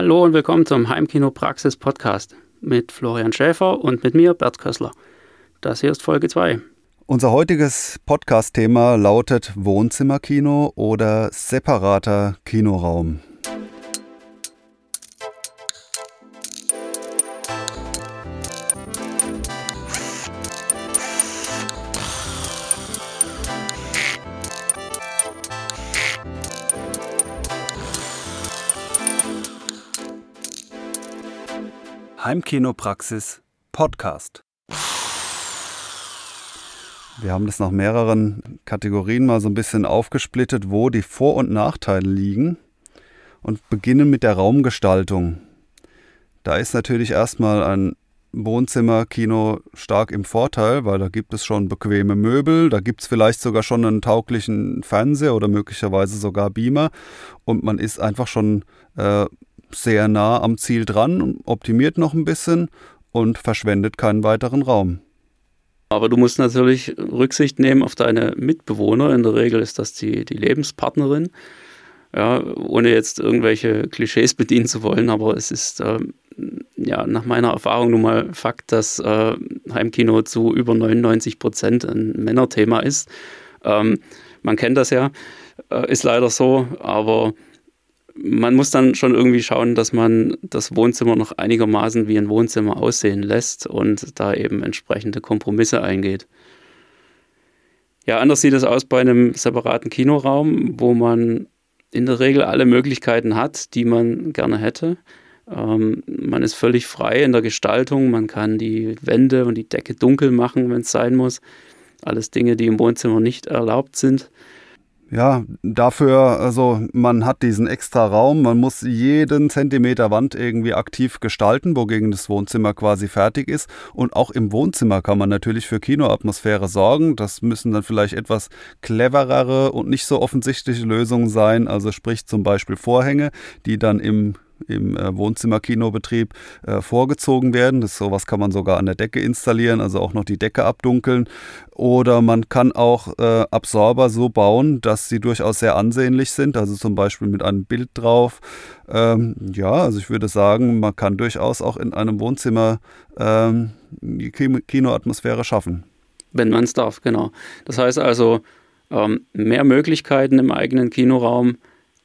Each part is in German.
Hallo und willkommen zum Heimkino Praxis Podcast mit Florian Schäfer und mit mir Bert Kössler. Das hier ist Folge 2. Unser heutiges Podcast-Thema lautet Wohnzimmerkino oder separater Kinoraum. Heimkinopraxis Podcast. Wir haben das nach mehreren Kategorien mal so ein bisschen aufgesplittet, wo die Vor- und Nachteile liegen und beginnen mit der Raumgestaltung. Da ist natürlich erstmal ein Wohnzimmerkino stark im Vorteil, weil da gibt es schon bequeme Möbel, da gibt es vielleicht sogar schon einen tauglichen Fernseher oder möglicherweise sogar Beamer und man ist einfach schon äh, sehr nah am Ziel dran, optimiert noch ein bisschen und verschwendet keinen weiteren Raum. Aber du musst natürlich Rücksicht nehmen auf deine Mitbewohner. In der Regel ist das die, die Lebenspartnerin. Ja, ohne jetzt irgendwelche Klischees bedienen zu wollen, aber es ist äh, ja nach meiner Erfahrung nun mal Fakt, dass äh, Heimkino zu über 99 Prozent ein Männerthema ist. Ähm, man kennt das ja, äh, ist leider so, aber man muss dann schon irgendwie schauen, dass man das Wohnzimmer noch einigermaßen wie ein Wohnzimmer aussehen lässt und da eben entsprechende Kompromisse eingeht. Ja, anders sieht es aus bei einem separaten Kinoraum, wo man in der Regel alle Möglichkeiten hat, die man gerne hätte. Ähm, man ist völlig frei in der Gestaltung, man kann die Wände und die Decke dunkel machen, wenn es sein muss. Alles Dinge, die im Wohnzimmer nicht erlaubt sind ja, dafür, also man hat diesen extra Raum, man muss jeden Zentimeter Wand irgendwie aktiv gestalten, wogegen das Wohnzimmer quasi fertig ist. Und auch im Wohnzimmer kann man natürlich für Kinoatmosphäre sorgen. Das müssen dann vielleicht etwas cleverere und nicht so offensichtliche Lösungen sein. Also sprich zum Beispiel Vorhänge, die dann im im äh, Wohnzimmerkinobetrieb äh, vorgezogen werden. Das sowas kann man sogar an der Decke installieren, also auch noch die Decke abdunkeln. Oder man kann auch äh, Absorber so bauen, dass sie durchaus sehr ansehnlich sind, also zum Beispiel mit einem Bild drauf. Ähm, ja, also ich würde sagen, man kann durchaus auch in einem Wohnzimmer ähm, die Kinoatmosphäre schaffen. Wenn man es darf, genau. Das heißt also, ähm, mehr Möglichkeiten im eigenen Kinoraum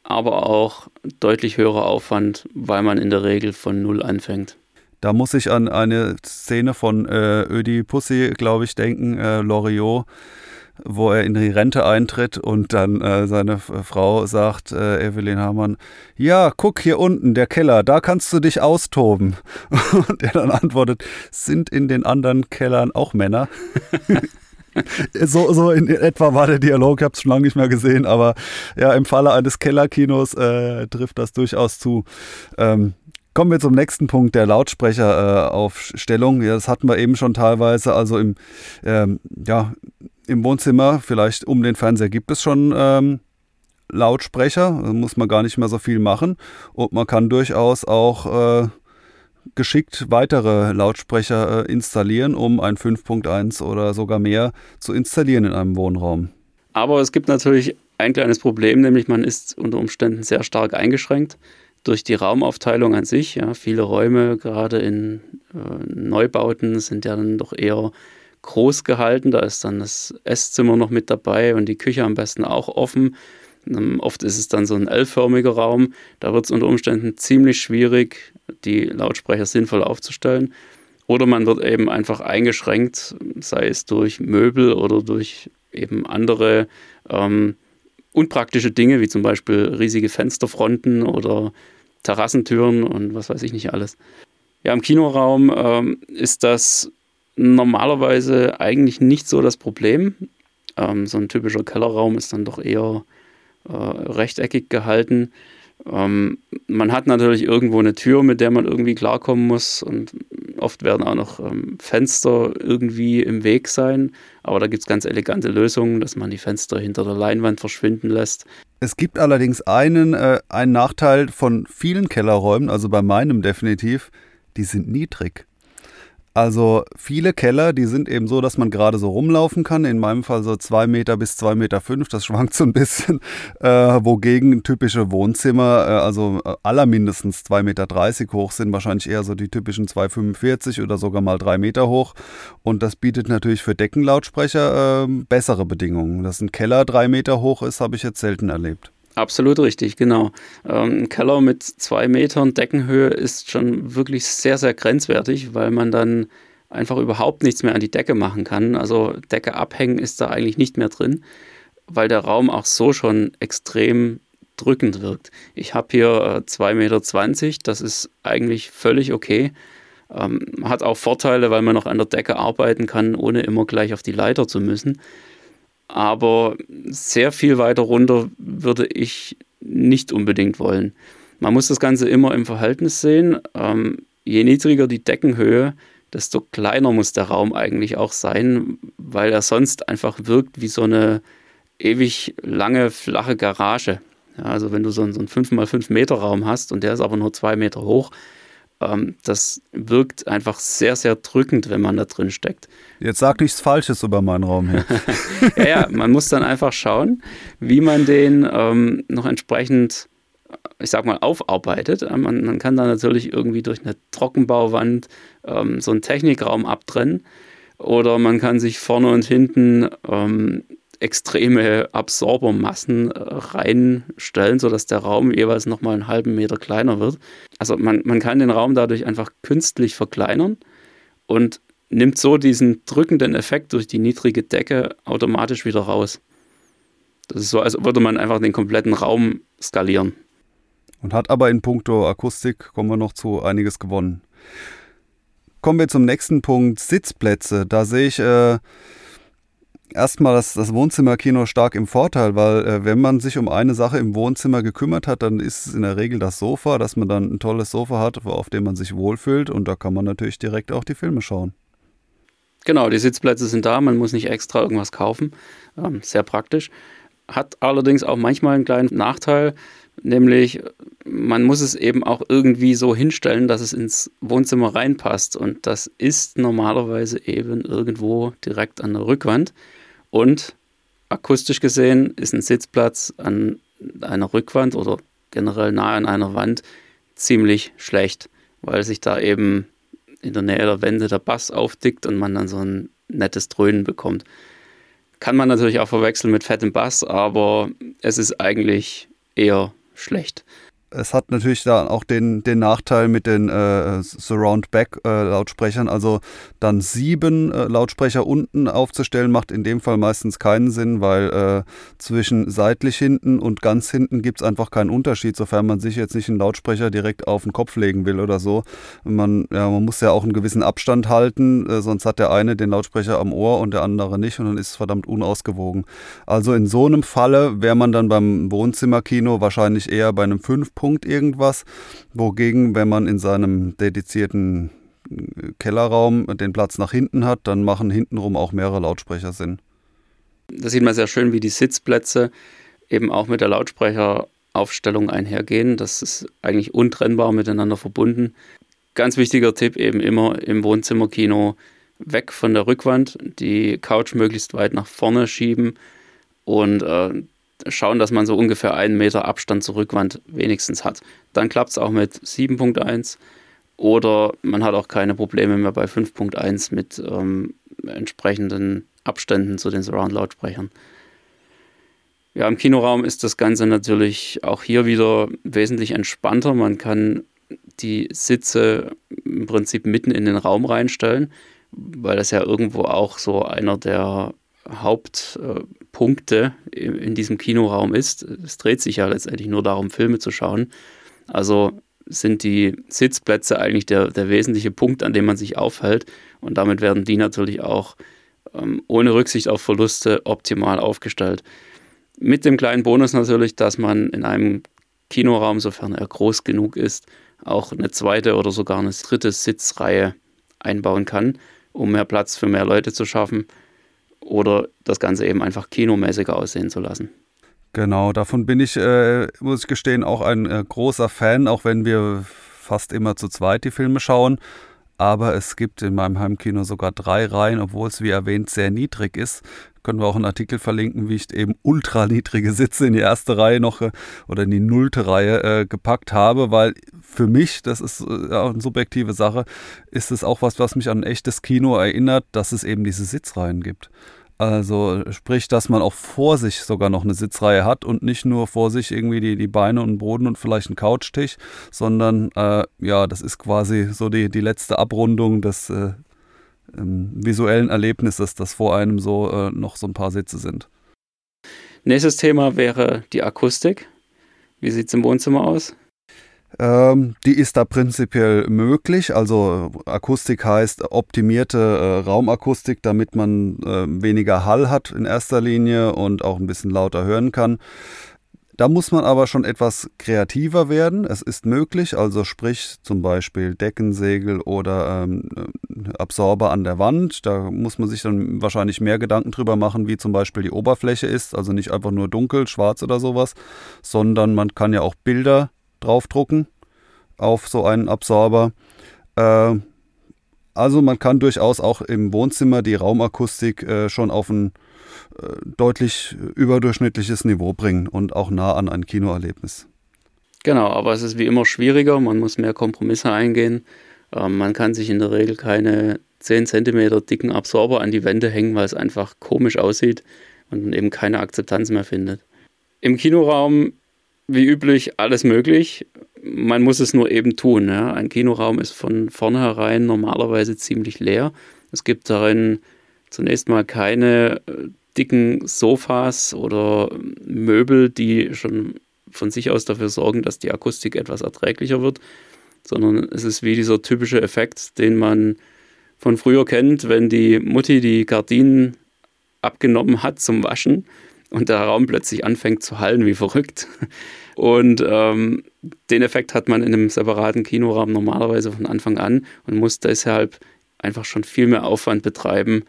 aber auch deutlich höherer Aufwand, weil man in der Regel von Null anfängt. Da muss ich an eine Szene von äh, Ödi Pussy, glaube ich, denken, äh, Loriot, wo er in die Rente eintritt und dann äh, seine Frau sagt, äh, Evelyn Hamann, ja, guck hier unten, der Keller, da kannst du dich austoben. Und er dann antwortet, sind in den anderen Kellern auch Männer? so, so in etwa war der Dialog, ich habe es schon lange nicht mehr gesehen, aber ja, im Falle eines Kellerkinos äh, trifft das durchaus zu. Ähm, Kommen wir zum nächsten Punkt, der Lautsprecheraufstellung. Äh, ja, das hatten wir eben schon teilweise. Also im, ähm, ja, im Wohnzimmer, vielleicht um den Fernseher, gibt es schon ähm, Lautsprecher. Da muss man gar nicht mehr so viel machen. Und man kann durchaus auch äh, geschickt weitere Lautsprecher äh, installieren, um ein 5.1 oder sogar mehr zu installieren in einem Wohnraum. Aber es gibt natürlich ein kleines Problem, nämlich man ist unter Umständen sehr stark eingeschränkt durch die Raumaufteilung an sich. Ja, viele Räume, gerade in äh, Neubauten, sind ja dann doch eher groß gehalten. Da ist dann das Esszimmer noch mit dabei und die Küche am besten auch offen. Ähm, oft ist es dann so ein L-förmiger Raum. Da wird es unter Umständen ziemlich schwierig, die Lautsprecher sinnvoll aufzustellen. Oder man wird eben einfach eingeschränkt, sei es durch Möbel oder durch eben andere ähm, unpraktische Dinge, wie zum Beispiel riesige Fensterfronten oder Terrassentüren und was weiß ich nicht alles. Ja, im Kinoraum ähm, ist das normalerweise eigentlich nicht so das Problem. Ähm, so ein typischer Kellerraum ist dann doch eher äh, rechteckig gehalten. Ähm, man hat natürlich irgendwo eine Tür, mit der man irgendwie klarkommen muss und oft werden auch noch ähm, Fenster irgendwie im Weg sein, aber da gibt es ganz elegante Lösungen, dass man die Fenster hinter der Leinwand verschwinden lässt. Es gibt allerdings einen, äh, einen Nachteil von vielen Kellerräumen, also bei meinem definitiv, die sind niedrig. Also viele Keller, die sind eben so, dass man gerade so rumlaufen kann. In meinem Fall so zwei Meter bis zwei Meter, fünf, das schwankt so ein bisschen. Äh, wogegen typische Wohnzimmer, äh, also äh, allermindestens zwei Meter dreißig hoch sind, wahrscheinlich eher so die typischen 2,45 oder sogar mal drei Meter hoch. Und das bietet natürlich für Deckenlautsprecher äh, bessere Bedingungen. Dass ein Keller drei Meter hoch ist, habe ich jetzt selten erlebt. Absolut richtig, genau. Ähm, ein Keller mit zwei Metern Deckenhöhe ist schon wirklich sehr, sehr grenzwertig, weil man dann einfach überhaupt nichts mehr an die Decke machen kann. Also Decke abhängen ist da eigentlich nicht mehr drin, weil der Raum auch so schon extrem drückend wirkt. Ich habe hier äh, 2,20 Meter, das ist eigentlich völlig okay. Ähm, hat auch Vorteile, weil man noch an der Decke arbeiten kann, ohne immer gleich auf die Leiter zu müssen aber sehr viel weiter runter würde ich nicht unbedingt wollen. Man muss das Ganze immer im Verhältnis sehen. Ähm, je niedriger die Deckenhöhe, desto kleiner muss der Raum eigentlich auch sein, weil er sonst einfach wirkt wie so eine ewig lange, flache Garage. Ja, also wenn du so einen, so einen 5x5 Meter Raum hast und der ist aber nur zwei Meter hoch, ähm, das wirkt einfach sehr, sehr drückend, wenn man da drin steckt. Jetzt sag nichts Falsches über meinen Raum hier. ja, ja, man muss dann einfach schauen, wie man den ähm, noch entsprechend, ich sag mal, aufarbeitet. Äh, man, man kann da natürlich irgendwie durch eine Trockenbauwand ähm, so einen Technikraum abtrennen. Oder man kann sich vorne und hinten ähm, extreme Absorbermassen äh, reinstellen, sodass der Raum jeweils nochmal einen halben Meter kleiner wird. Also man, man kann den Raum dadurch einfach künstlich verkleinern und nimmt so diesen drückenden Effekt durch die niedrige Decke automatisch wieder raus. Das ist so, als würde man einfach den kompletten Raum skalieren. Und hat aber in puncto Akustik, kommen wir noch zu, einiges gewonnen. Kommen wir zum nächsten Punkt, Sitzplätze. Da sehe ich äh, erstmal das, das Wohnzimmerkino stark im Vorteil, weil äh, wenn man sich um eine Sache im Wohnzimmer gekümmert hat, dann ist es in der Regel das Sofa, dass man dann ein tolles Sofa hat, auf dem man sich wohlfühlt und da kann man natürlich direkt auch die Filme schauen. Genau, die Sitzplätze sind da, man muss nicht extra irgendwas kaufen. Ähm, sehr praktisch. Hat allerdings auch manchmal einen kleinen Nachteil, nämlich man muss es eben auch irgendwie so hinstellen, dass es ins Wohnzimmer reinpasst. Und das ist normalerweise eben irgendwo direkt an der Rückwand. Und akustisch gesehen ist ein Sitzplatz an einer Rückwand oder generell nahe an einer Wand ziemlich schlecht, weil sich da eben in der Nähe der Wände der Bass aufdickt und man dann so ein nettes Dröhnen bekommt. Kann man natürlich auch verwechseln mit fettem Bass, aber es ist eigentlich eher schlecht es hat natürlich da auch den, den Nachteil mit den äh, Surround-Back-Lautsprechern. Äh, also dann sieben äh, Lautsprecher unten aufzustellen, macht in dem Fall meistens keinen Sinn, weil äh, zwischen seitlich hinten und ganz hinten gibt es einfach keinen Unterschied, sofern man sich jetzt nicht einen Lautsprecher direkt auf den Kopf legen will oder so. Man, ja, man muss ja auch einen gewissen Abstand halten, äh, sonst hat der eine den Lautsprecher am Ohr und der andere nicht und dann ist es verdammt unausgewogen. Also in so einem Falle wäre man dann beim Wohnzimmerkino wahrscheinlich eher bei einem 5 Punkt irgendwas. Wogegen, wenn man in seinem dedizierten äh, Kellerraum den Platz nach hinten hat, dann machen hintenrum auch mehrere Lautsprecher Sinn. Da sieht man sehr schön, wie die Sitzplätze eben auch mit der Lautsprecheraufstellung einhergehen. Das ist eigentlich untrennbar miteinander verbunden. Ganz wichtiger Tipp eben immer im Wohnzimmerkino weg von der Rückwand, die Couch möglichst weit nach vorne schieben und äh, schauen, dass man so ungefähr einen Meter Abstand zur Rückwand wenigstens hat. Dann klappt es auch mit 7.1 oder man hat auch keine Probleme mehr bei 5.1 mit ähm, entsprechenden Abständen zu den Surround-Lautsprechern. Ja, im Kinoraum ist das Ganze natürlich auch hier wieder wesentlich entspannter. Man kann die Sitze im Prinzip mitten in den Raum reinstellen, weil das ja irgendwo auch so einer der Hauptpunkte in diesem Kinoraum ist. Es dreht sich ja letztendlich nur darum, Filme zu schauen. Also sind die Sitzplätze eigentlich der, der wesentliche Punkt, an dem man sich aufhält. Und damit werden die natürlich auch ähm, ohne Rücksicht auf Verluste optimal aufgestellt. Mit dem kleinen Bonus natürlich, dass man in einem Kinoraum, sofern er groß genug ist, auch eine zweite oder sogar eine dritte Sitzreihe einbauen kann, um mehr Platz für mehr Leute zu schaffen oder das Ganze eben einfach kinomäßiger aussehen zu lassen. Genau, davon bin ich, äh, muss ich gestehen, auch ein äh, großer Fan, auch wenn wir fast immer zu zweit die Filme schauen. aber es gibt in meinem Heimkino sogar drei Reihen, obwohl es wie erwähnt sehr niedrig ist. Können wir auch einen Artikel verlinken, wie ich eben ultra niedrige Sitze in die erste Reihe noch äh, oder in die nullte Reihe äh, gepackt habe, weil für mich, das ist äh, eine subjektive Sache, ist es auch was, was mich an ein echtes Kino erinnert, dass es eben diese Sitzreihen gibt. Also sprich, dass man auch vor sich sogar noch eine Sitzreihe hat und nicht nur vor sich irgendwie die, die Beine und Boden und vielleicht einen Couchtisch, sondern äh, ja, das ist quasi so die, die letzte Abrundung des äh, ähm, visuellen Erlebnisses, dass vor einem so äh, noch so ein paar Sitze sind. Nächstes Thema wäre die Akustik. Wie sieht es im Wohnzimmer aus? Ähm, die ist da prinzipiell möglich. Also Akustik heißt optimierte äh, Raumakustik, damit man äh, weniger Hall hat in erster Linie und auch ein bisschen lauter hören kann. Da muss man aber schon etwas kreativer werden. Es ist möglich, also sprich zum Beispiel Deckensegel oder ähm, Absorber an der Wand. Da muss man sich dann wahrscheinlich mehr Gedanken drüber machen, wie zum Beispiel die Oberfläche ist. Also nicht einfach nur dunkel, schwarz oder sowas, sondern man kann ja auch Bilder draufdrucken auf so einen Absorber. Äh, also man kann durchaus auch im Wohnzimmer die Raumakustik äh, schon auf ein äh, deutlich überdurchschnittliches Niveau bringen und auch nah an ein Kinoerlebnis. Genau, aber es ist wie immer schwieriger, man muss mehr Kompromisse eingehen. Ähm, man kann sich in der Regel keine 10 cm dicken Absorber an die Wände hängen, weil es einfach komisch aussieht und man eben keine Akzeptanz mehr findet. Im Kinoraum wie üblich alles möglich. Man muss es nur eben tun. Ja. Ein Kinoraum ist von vornherein normalerweise ziemlich leer. Es gibt darin zunächst mal keine äh, dicken Sofas oder Möbel, die schon von sich aus dafür sorgen, dass die Akustik etwas erträglicher wird, sondern es ist wie dieser typische Effekt, den man von früher kennt, wenn die Mutti die Gardinen abgenommen hat zum Waschen und der Raum plötzlich anfängt zu hallen wie verrückt. Und ähm, den Effekt hat man in einem separaten Kinoraum normalerweise von Anfang an und muss deshalb einfach schon viel mehr Aufwand betreiben,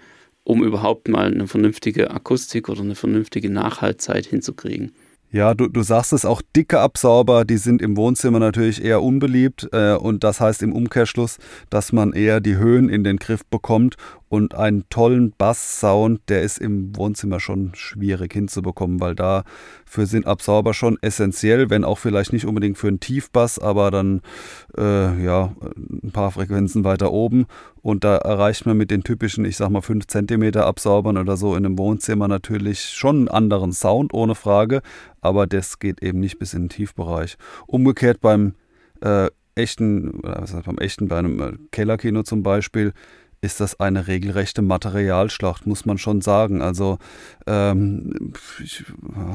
um überhaupt mal eine vernünftige Akustik oder eine vernünftige Nachhaltzeit hinzukriegen. Ja, du, du sagst es auch, dicke Absauber, die sind im Wohnzimmer natürlich eher unbeliebt äh, und das heißt im Umkehrschluss, dass man eher die Höhen in den Griff bekommt und einen tollen Bass-Sound, der ist im Wohnzimmer schon schwierig hinzubekommen, weil dafür sind Absauber schon essentiell, wenn auch vielleicht nicht unbedingt für einen Tiefbass, aber dann äh, ja ein paar Frequenzen weiter oben und da erreicht man mit den typischen, ich sag mal 5 cm Absaubern oder so in einem Wohnzimmer natürlich schon einen anderen Sound, ohne Frage, aber das geht eben nicht bis in den Tiefbereich. Umgekehrt beim äh, echten, was heißt beim echten, bei einem äh, Kellerkino zum Beispiel, ist das eine regelrechte Materialschlacht, muss man schon sagen. Also ähm, ich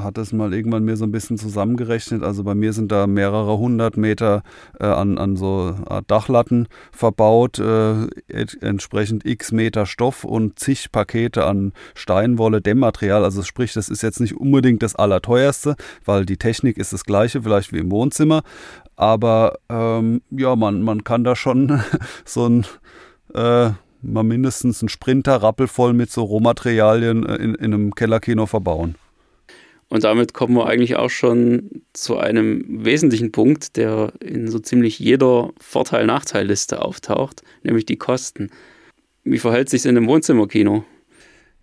hatte es mal irgendwann mir so ein bisschen zusammengerechnet. Also bei mir sind da mehrere hundert Meter äh, an, an so Art Dachlatten verbaut, äh, entsprechend x Meter Stoff und zig Pakete an Steinwolle, Dämmmaterial. Also sprich, das ist jetzt nicht unbedingt das Allerteuerste, weil die Technik ist das gleiche, vielleicht wie im Wohnzimmer. Aber ähm, ja, man, man kann da schon so ein äh, mal mindestens einen Sprinter rappelvoll mit so Rohmaterialien äh, in, in einem Kellerkino verbauen. Und damit kommen wir eigentlich auch schon zu einem wesentlichen Punkt, der in so ziemlich jeder Vorteil-Nachteil-Liste auftaucht, nämlich die Kosten. Wie verhält sich es in einem Wohnzimmerkino?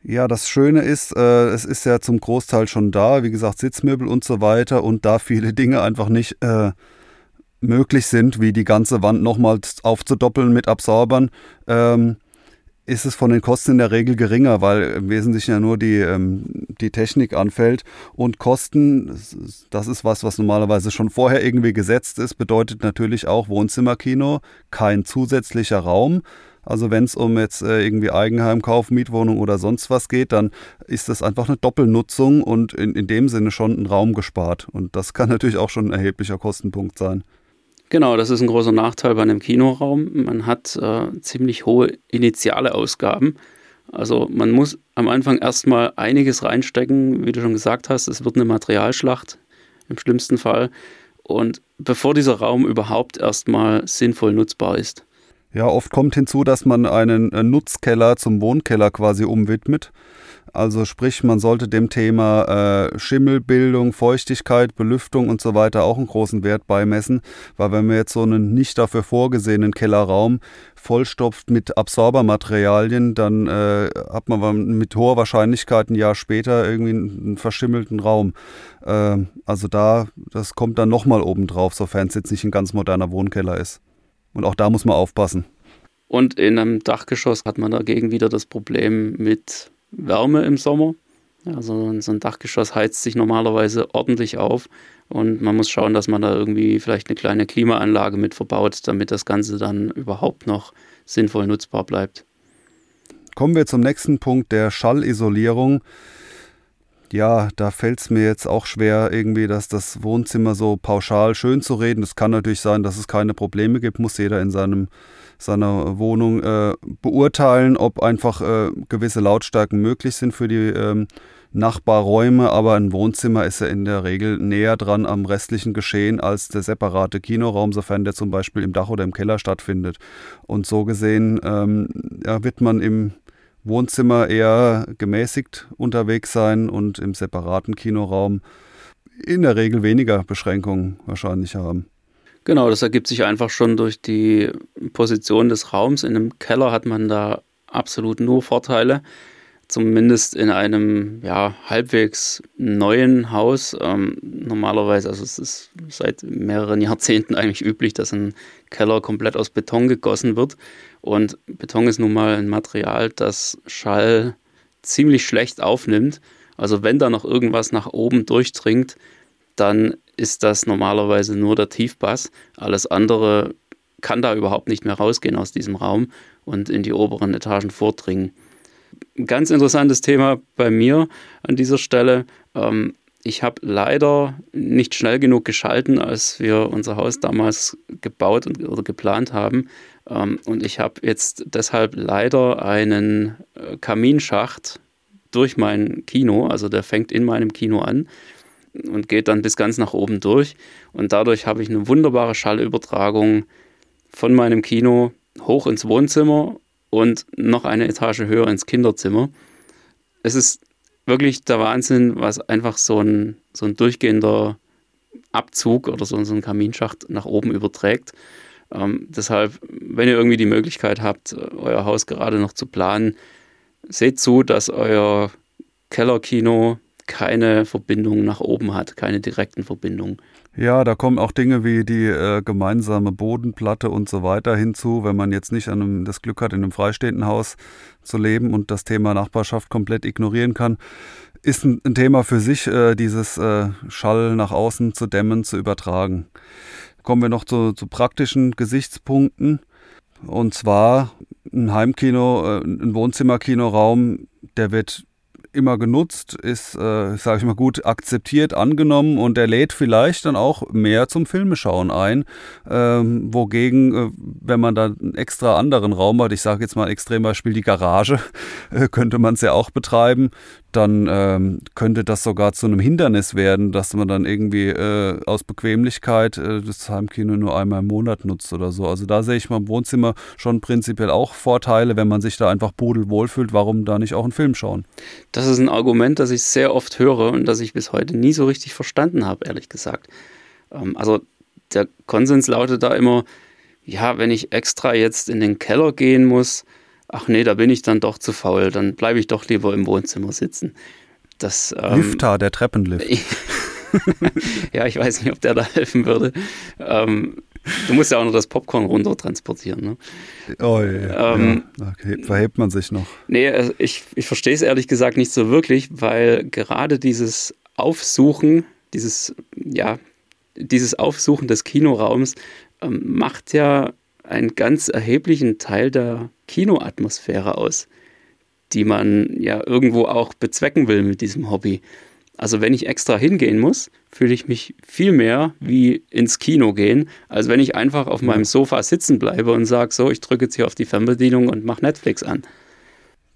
Ja, das Schöne ist, äh, es ist ja zum Großteil schon da, wie gesagt, Sitzmöbel und so weiter und da viele Dinge einfach nicht äh, möglich sind, wie die ganze Wand nochmals aufzudoppeln mit Absorbern, ähm, ist es von den Kosten in der Regel geringer, weil im Wesentlichen ja nur die, ähm, die Technik anfällt. Und Kosten, das ist was, was normalerweise schon vorher irgendwie gesetzt ist, bedeutet natürlich auch Wohnzimmerkino, kein zusätzlicher Raum. Also wenn es um jetzt äh, irgendwie Eigenheimkauf, Mietwohnung oder sonst was geht, dann ist das einfach eine Doppelnutzung und in, in dem Sinne schon ein Raum gespart. Und das kann natürlich auch schon ein erheblicher Kostenpunkt sein. Genau, das ist ein großer Nachteil bei einem Kinoraum. Man hat äh, ziemlich hohe initiale Ausgaben. Also man muss am Anfang erstmal einiges reinstecken, wie du schon gesagt hast. Es wird eine Materialschlacht im schlimmsten Fall. Und bevor dieser Raum überhaupt erstmal sinnvoll nutzbar ist. Ja, oft kommt hinzu, dass man einen äh, Nutzkeller zum Wohnkeller quasi umwidmet. Also sprich, man sollte dem Thema äh, Schimmelbildung, Feuchtigkeit, Belüftung und so weiter auch einen großen Wert beimessen, weil wenn man jetzt so einen nicht dafür vorgesehenen Kellerraum vollstopft mit Absorbermaterialien, dann äh, hat man mit hoher Wahrscheinlichkeit ein Jahr später irgendwie einen verschimmelten Raum. Äh, also da, das kommt dann nochmal oben drauf, sofern es jetzt nicht ein ganz moderner Wohnkeller ist. Und auch da muss man aufpassen. Und in einem Dachgeschoss hat man dagegen wieder das Problem mit Wärme im Sommer. Also so ein Dachgeschoss heizt sich normalerweise ordentlich auf und man muss schauen, dass man da irgendwie vielleicht eine kleine Klimaanlage mit verbaut, damit das Ganze dann überhaupt noch sinnvoll nutzbar bleibt. Kommen wir zum nächsten Punkt der Schallisolierung. Ja, da fällt es mir jetzt auch schwer, irgendwie, dass das Wohnzimmer so pauschal schön zu reden. Es kann natürlich sein, dass es keine Probleme gibt, muss jeder in seinem seiner Wohnung äh, beurteilen, ob einfach äh, gewisse Lautstärken möglich sind für die ähm, Nachbarräume, aber ein Wohnzimmer ist ja in der Regel näher dran am restlichen Geschehen als der separate Kinoraum, sofern der zum Beispiel im Dach oder im Keller stattfindet. Und so gesehen ähm, ja, wird man im Wohnzimmer eher gemäßigt unterwegs sein und im separaten Kinoraum in der Regel weniger Beschränkungen wahrscheinlich haben. Genau, das ergibt sich einfach schon durch die Position des Raums. In einem Keller hat man da absolut nur Vorteile. Zumindest in einem ja, halbwegs neuen Haus. Ähm, normalerweise, also es ist seit mehreren Jahrzehnten eigentlich üblich, dass ein Keller komplett aus Beton gegossen wird. Und Beton ist nun mal ein Material, das Schall ziemlich schlecht aufnimmt. Also wenn da noch irgendwas nach oben durchdringt, dann ist das normalerweise nur der Tiefbass. Alles andere kann da überhaupt nicht mehr rausgehen aus diesem Raum und in die oberen Etagen vordringen. Ganz interessantes Thema bei mir an dieser Stelle. Ähm, ich habe leider nicht schnell genug geschalten, als wir unser Haus damals gebaut und, oder geplant haben. Ähm, und ich habe jetzt deshalb leider einen äh, Kaminschacht durch mein Kino, also der fängt in meinem Kino an und geht dann bis ganz nach oben durch. Und dadurch habe ich eine wunderbare Schallübertragung von meinem Kino hoch ins Wohnzimmer und noch eine Etage höher ins Kinderzimmer. Es ist wirklich der Wahnsinn, was einfach so ein, so ein durchgehender Abzug oder so, so ein Kaminschacht nach oben überträgt. Ähm, deshalb, wenn ihr irgendwie die Möglichkeit habt, euer Haus gerade noch zu planen, seht zu, dass euer Kellerkino keine Verbindung nach oben hat, keine direkten Verbindungen. Ja, da kommen auch Dinge wie die äh, gemeinsame Bodenplatte und so weiter hinzu, wenn man jetzt nicht einem, das Glück hat, in einem freistehenden Haus zu leben und das Thema Nachbarschaft komplett ignorieren kann. Ist ein, ein Thema für sich, äh, dieses äh, Schall nach außen zu dämmen, zu übertragen. Kommen wir noch zu, zu praktischen Gesichtspunkten. Und zwar ein Heimkino, äh, ein Wohnzimmerkinoraum, der wird immer genutzt, ist, äh, sage ich mal, gut akzeptiert, angenommen und er lädt vielleicht dann auch mehr zum Filmeschauen ein. Ähm, wogegen, äh, wenn man da einen extra anderen Raum hat, ich sage jetzt mal ein Extrembeispiel die Garage, äh, könnte man es ja auch betreiben, dann ähm, könnte das sogar zu einem Hindernis werden, dass man dann irgendwie äh, aus Bequemlichkeit äh, das Heimkino nur einmal im Monat nutzt oder so. Also da sehe ich mal im Wohnzimmer schon prinzipiell auch Vorteile, wenn man sich da einfach pudelwohl fühlt, warum da nicht auch einen Film schauen? Das ist ein Argument, das ich sehr oft höre und das ich bis heute nie so richtig verstanden habe, ehrlich gesagt. Ähm, also der Konsens lautet da immer, ja, wenn ich extra jetzt in den Keller gehen muss, ach nee, da bin ich dann doch zu faul, dann bleibe ich doch lieber im Wohnzimmer sitzen. Das, ähm, Lifter, der Treppenlift. ja, ich weiß nicht, ob der da helfen würde. Ähm, du musst ja auch noch das Popcorn runter transportieren. Ne? Oh ja, ähm, ja. Okay, verhebt man sich noch. Nee, also ich, ich verstehe es ehrlich gesagt nicht so wirklich, weil gerade dieses Aufsuchen, dieses, ja, dieses Aufsuchen des Kinoraums ähm, macht ja einen ganz erheblichen Teil der Kinoatmosphäre aus, die man ja irgendwo auch bezwecken will mit diesem Hobby. Also wenn ich extra hingehen muss, fühle ich mich viel mehr wie ins Kino gehen, als wenn ich einfach auf meinem Sofa sitzen bleibe und sage, so, ich drücke jetzt hier auf die Fernbedienung und mache Netflix an.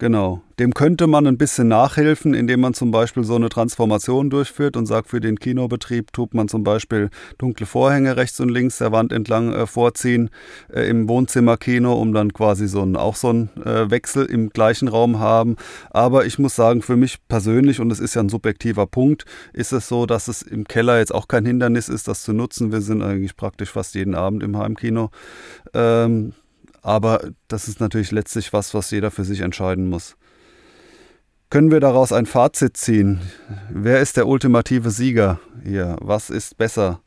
Genau. Dem könnte man ein bisschen nachhelfen, indem man zum Beispiel so eine Transformation durchführt und sagt, für den Kinobetrieb tut man zum Beispiel dunkle Vorhänge rechts und links der Wand entlang äh, vorziehen äh, im Wohnzimmerkino, um dann quasi so ein, auch so einen äh, Wechsel im gleichen Raum haben. Aber ich muss sagen, für mich persönlich, und es ist ja ein subjektiver Punkt, ist es so, dass es im Keller jetzt auch kein Hindernis ist, das zu nutzen. Wir sind eigentlich praktisch fast jeden Abend im Heimkino. Ähm, aber das ist natürlich letztlich was, was jeder für sich entscheiden muss. Können wir daraus ein Fazit ziehen? Wer ist der ultimative Sieger hier? Was ist besser?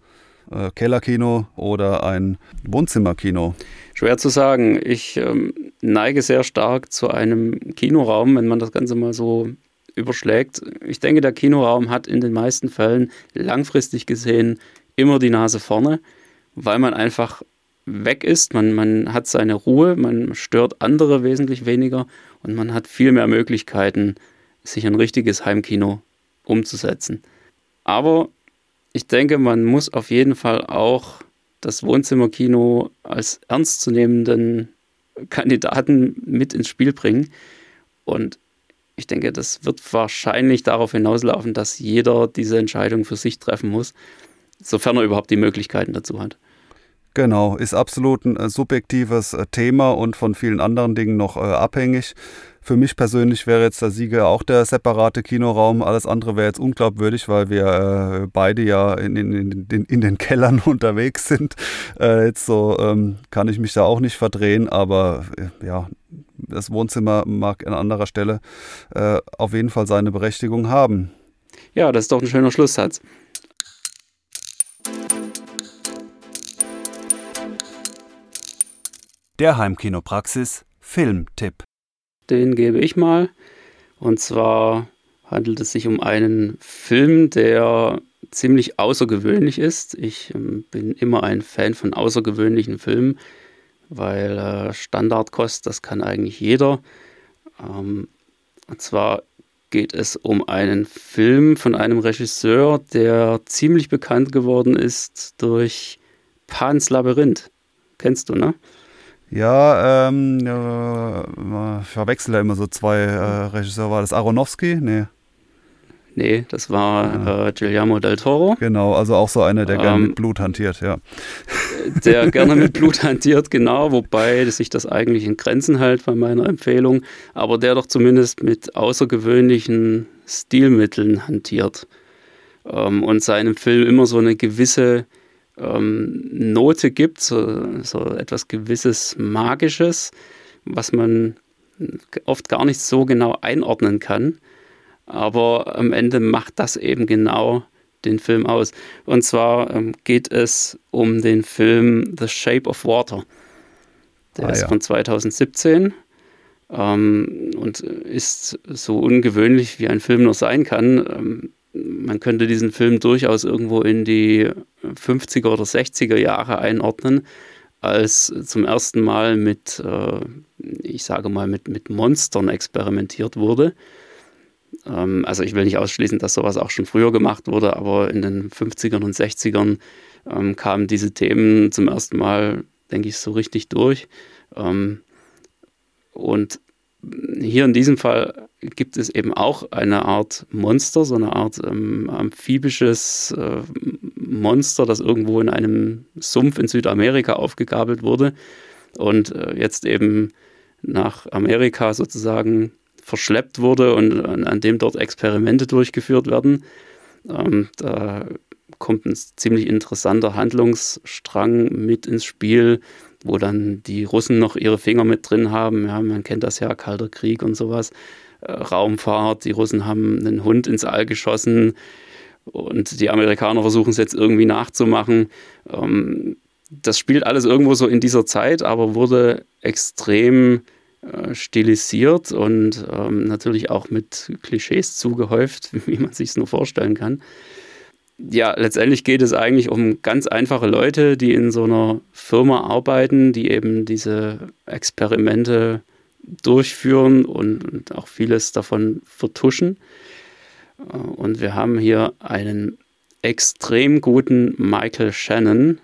Äh, Kellerkino oder ein Wohnzimmerkino? Schwer zu sagen. Ich ähm, neige sehr stark zu einem Kinoraum, wenn man das Ganze mal so überschlägt. Ich denke, der Kinoraum hat in den meisten Fällen langfristig gesehen immer die Nase vorne, weil man einfach weg ist. Man, man hat seine Ruhe, man stört andere wesentlich weniger und man hat viel mehr Möglichkeiten, sich ein richtiges Heimkino umzusetzen. Aber ich denke, man muss auf jeden Fall auch das Wohnzimmerkino als ernstzunehmenden Kandidaten mit ins Spiel bringen. Und ich denke, das wird wahrscheinlich darauf hinauslaufen, dass jeder diese Entscheidung für sich treffen muss, sofern er überhaupt die Möglichkeiten dazu hat. Genau, ist absolut ein äh, subjektives äh, Thema und von vielen anderen Dingen noch äh, abhängig. Für mich persönlich wäre jetzt der Sieger auch der separate Kinoraum. Alles andere wäre jetzt unglaubwürdig, weil wir äh, beide ja in, in, in, in, den Kellern unterwegs sind. Jetzt so ähm, kann ich mich da auch nicht verdrehen, aber ja, das Wohnzimmer mag an anderer Stelle auf jeden Fall seine Berechtigung haben. Ja, das ist doch ein schöner Schlusssatz. Der Heimkinopraxis Filmtipp. Den gebe ich mal. Und zwar handelt es sich um einen Film, der ziemlich außergewöhnlich ist. Ich ähm, bin immer ein Fan von außergewöhnlichen Filmen, weil äh, Standardkost, das kann eigentlich jeder. Ähm, und zwar geht es um einen Film von einem Regisseur, der ziemlich bekannt geworden ist durch Pans Labyrinth. Kennst du, ne? Ja, ähm, äh, ich verwechsel da immer so zwei äh, Regisseure. War das Aronofsky? Nee. Nee, das war ja. äh, Guillermo del Toro. Genau, also auch so einer, der ähm, gerne mit Blut hantiert, ja. Der gerne mit Blut hantiert, genau, wobei sich das eigentlich in Grenzen hält bei meiner Empfehlung, aber der doch zumindest mit außergewöhnlichen Stilmitteln hantiert ähm, und seinem Film immer so eine gewisse ähm, Note gibt, so, so etwas gewisses Magisches, was man oft gar nicht so genau einordnen kann. Aber am Ende macht das eben genau den Film aus. Und zwar ähm, geht es um den Film The Shape of Water. Der ah, ist ja. von 2017 ähm, und ist so ungewöhnlich, wie ein Film nur sein kann. Ähm, man könnte diesen Film durchaus irgendwo in die 50er oder 60er Jahre einordnen, als zum ersten Mal mit, äh, ich sage mal, mit, mit Monstern experimentiert wurde. Ähm, also ich will nicht ausschließen, dass sowas auch schon früher gemacht wurde, aber in den 50ern und 60ern ähm, kamen diese Themen zum ersten Mal, denke ich, so richtig durch. Ähm, und hier in diesem Fall gibt es eben auch eine Art Monster, so eine Art ähm, amphibisches äh, Monster, das irgendwo in einem Sumpf in Südamerika aufgegabelt wurde und äh, jetzt eben nach Amerika sozusagen verschleppt wurde und an, an dem dort Experimente durchgeführt werden. Ähm, da kommt ein ziemlich interessanter Handlungsstrang mit ins Spiel, wo dann die Russen noch ihre Finger mit drin haben. Ja, man kennt das ja, Kalter Krieg und sowas. Äh, Raumfahrt, die Russen haben einen Hund ins All geschossen und die Amerikaner versuchen es jetzt irgendwie nachzumachen. Ähm, das spielt alles irgendwo so in dieser Zeit, aber wurde extrem äh, stilisiert und ähm, natürlich auch mit Klischees zugehäuft, wie man sich es nur vorstellen kann ja, letztendlich geht es eigentlich um ganz einfache Leute, die in so einer Firma arbeiten, die eben diese Experimente durchführen und, und auch vieles davon vertuschen. Äh, und wir haben hier einen extrem guten Michael Shannon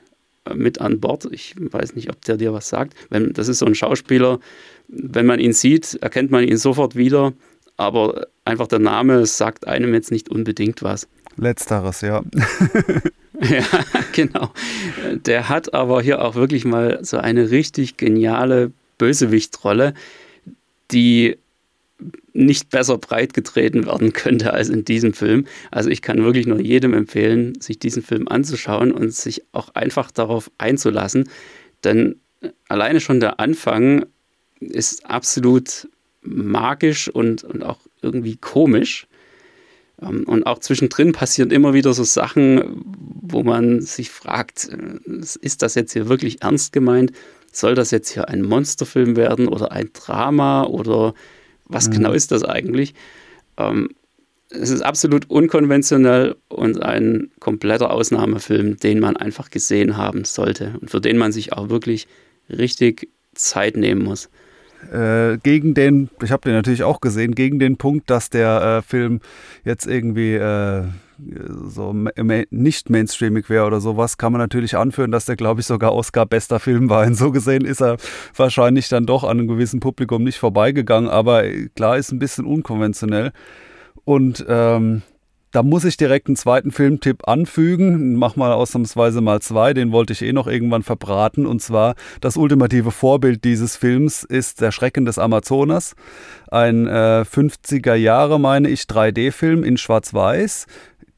mit an Bord. Ich weiß nicht, ob der dir was sagt. Wenn, das ist so ein Schauspieler, wenn man ihn sieht, erkennt man ihn sofort wieder, aber einfach der Name sagt einem jetzt nicht unbedingt was. Letzteres, ja. ja, genau. Der hat aber hier auch wirklich mal so eine richtig geniale Bösewichtrolle, die nicht besser breitgetreten werden könnte als in diesem Film. Also ich kann wirklich nur jedem empfehlen, sich diesen Film anzuschauen und sich auch einfach darauf einzulassen. Denn alleine schon der Anfang ist absolut magisch und, und auch irgendwie komisch. Ähm, und auch zwischendrin passieren immer wieder so Sachen, wo man sich fragt, äh, ist das jetzt hier wirklich ernst gemeint? Soll das jetzt hier ein Monsterfilm werden oder ein Drama oder was mhm. genau ist das eigentlich? Ähm, es ist absolut unkonventionell und ein kompletter Ausnahmefilm, den man einfach gesehen haben sollte und für den man sich auch wirklich richtig Zeit nehmen muss. Äh, gegen den, ich habe den natürlich auch gesehen, gegen den Punkt, dass der äh, Film jetzt irgendwie äh, so nicht mainstreamig wäre oder sowas, kann man natürlich anführen, dass der, glaube ich, sogar Oscar bester Film war. Und so gesehen ist er wahrscheinlich dann doch an einem gewissen Publikum nicht vorbeigegangen, aber klar ist ein bisschen unkonventionell. Und ähm, da muss ich direkt einen zweiten Filmtipp anfügen. Mach mal ausnahmsweise mal zwei, den wollte ich eh noch irgendwann verbraten. Und zwar das ultimative Vorbild dieses Films ist Der Schrecken des Amazonas. Ein äh, 50er Jahre, meine ich, 3D-Film in Schwarz-Weiß.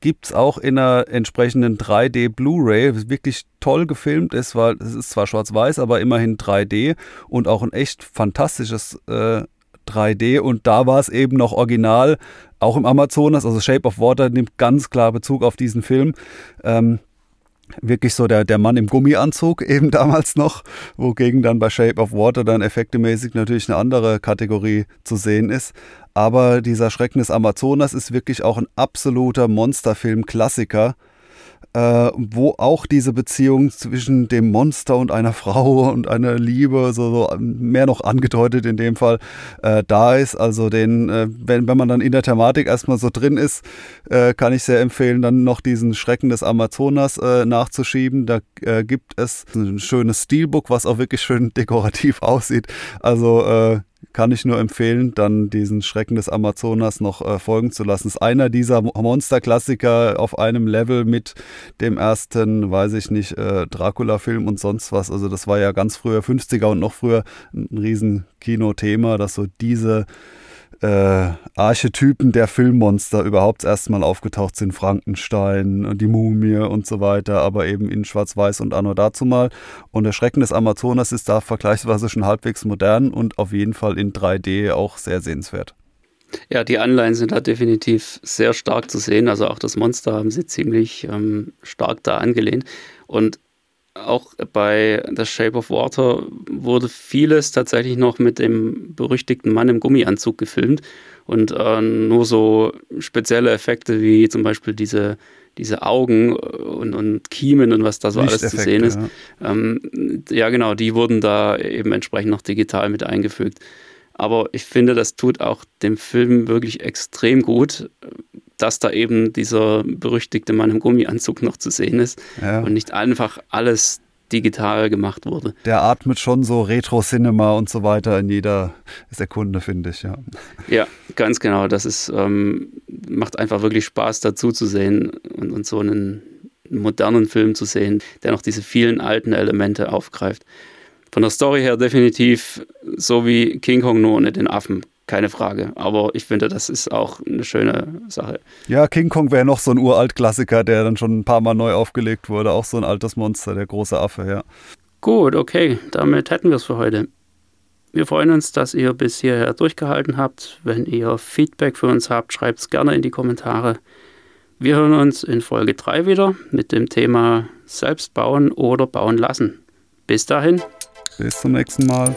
Gibt es auch in einer entsprechenden 3D Blu-ray. Wirklich toll gefilmt ist, weil es ist zwar schwarz-weiß, aber immerhin 3D und auch ein echt fantastisches äh, 3D und da war es eben noch original, auch im Amazonas, also Shape of Water nimmt ganz klar Bezug auf diesen Film. Ähm, wirklich so der, der Mann im Gummianzug eben damals noch, wogegen dann bei Shape of Water dann effektemäßig natürlich eine andere Kategorie zu sehen ist. Aber dieser Schrecken des Amazonas ist wirklich auch ein absoluter Monsterfilm-Klassiker äh, wo auch diese Beziehung zwischen dem Monster und einer Frau und einer Liebe, so, so mehr noch angedeutet in dem Fall, äh, da ist. Also den, äh, wenn, wenn man dann in der Thematik erstmal so drin ist, äh, kann ich sehr empfehlen, dann noch diesen Schrecken des Amazonas äh, nachzuschieben. Da äh, gibt es ein schönes Steelbook, was auch wirklich schön dekorativ aussieht. Also kann ich nur empfehlen, dann diesen Schrecken des Amazonas noch äh, folgen zu lassen. Ist einer dieser Monster-Klassiker auf einem Level mit dem ersten, weiß ich nicht, äh, Dracula-Film und sonst was. Also das war ja ganz früher 50er und noch früher ein riesen Kinothema, dass so diese äh, Archetypen der Filmmonster überhaupt erstmal aufgetaucht sind. Frankenstein, die Mumie und so weiter, aber eben in Schwarz-Weiß und Anno dazu mal. Und der Schrecken des Amazonas ist da vergleichsweise schon halbwegs modern und auf jeden Fall in 3D auch sehr sehenswert. Ja, die Anleihen sind da definitiv sehr stark zu sehen. Also auch das Monster haben sie ziemlich ähm, stark da angelehnt. Und auch bei The Shape of Water wurde vieles tatsächlich noch mit dem berüchtigten Mann im Gummianzug gefilmt und äh, nur so spezielle Effekte wie zum Beispiel diese, diese Augen und, und Kiemen und was da so alles zu sehen ist. Ja. Ähm, ja, genau, die wurden da eben entsprechend noch digital mit eingefügt. Aber ich finde, das tut auch dem Film wirklich extrem gut, dass da eben dieser berüchtigte Mann im Gummianzug noch zu sehen ist ja. und nicht einfach alles digital gemacht wurde. Der atmet schon so Retro-Cinema und so weiter in jeder Sekunde, finde ich, ja. Ja, ganz genau. Das ist, ähm, macht einfach wirklich Spaß dazu zu sehen und, und so einen modernen Film zu sehen, der noch diese vielen alten Elemente aufgreift. Von der Story her definitiv so wie King Kong nur ohne den Affen keine Frage. Aber ich finde, das ist auch eine schöne Sache. Ja, King Kong wäre noch so ein Uralt-Klassiker, der dann schon ein paar Mal neu aufgelegt wurde. Auch so ein altes Monster, der große Affe, ja. Gut, okay, damit hätten wir es für heute. Wir freuen uns, dass ihr bis hierher durchgehalten habt. Wenn ihr Feedback für uns habt, schreibt es gerne in die Kommentare. Wir hören uns in Folge 3 wieder mit dem Thema Selbst bauen oder bauen lassen. Bis dahin. Bis zum nächsten Mal.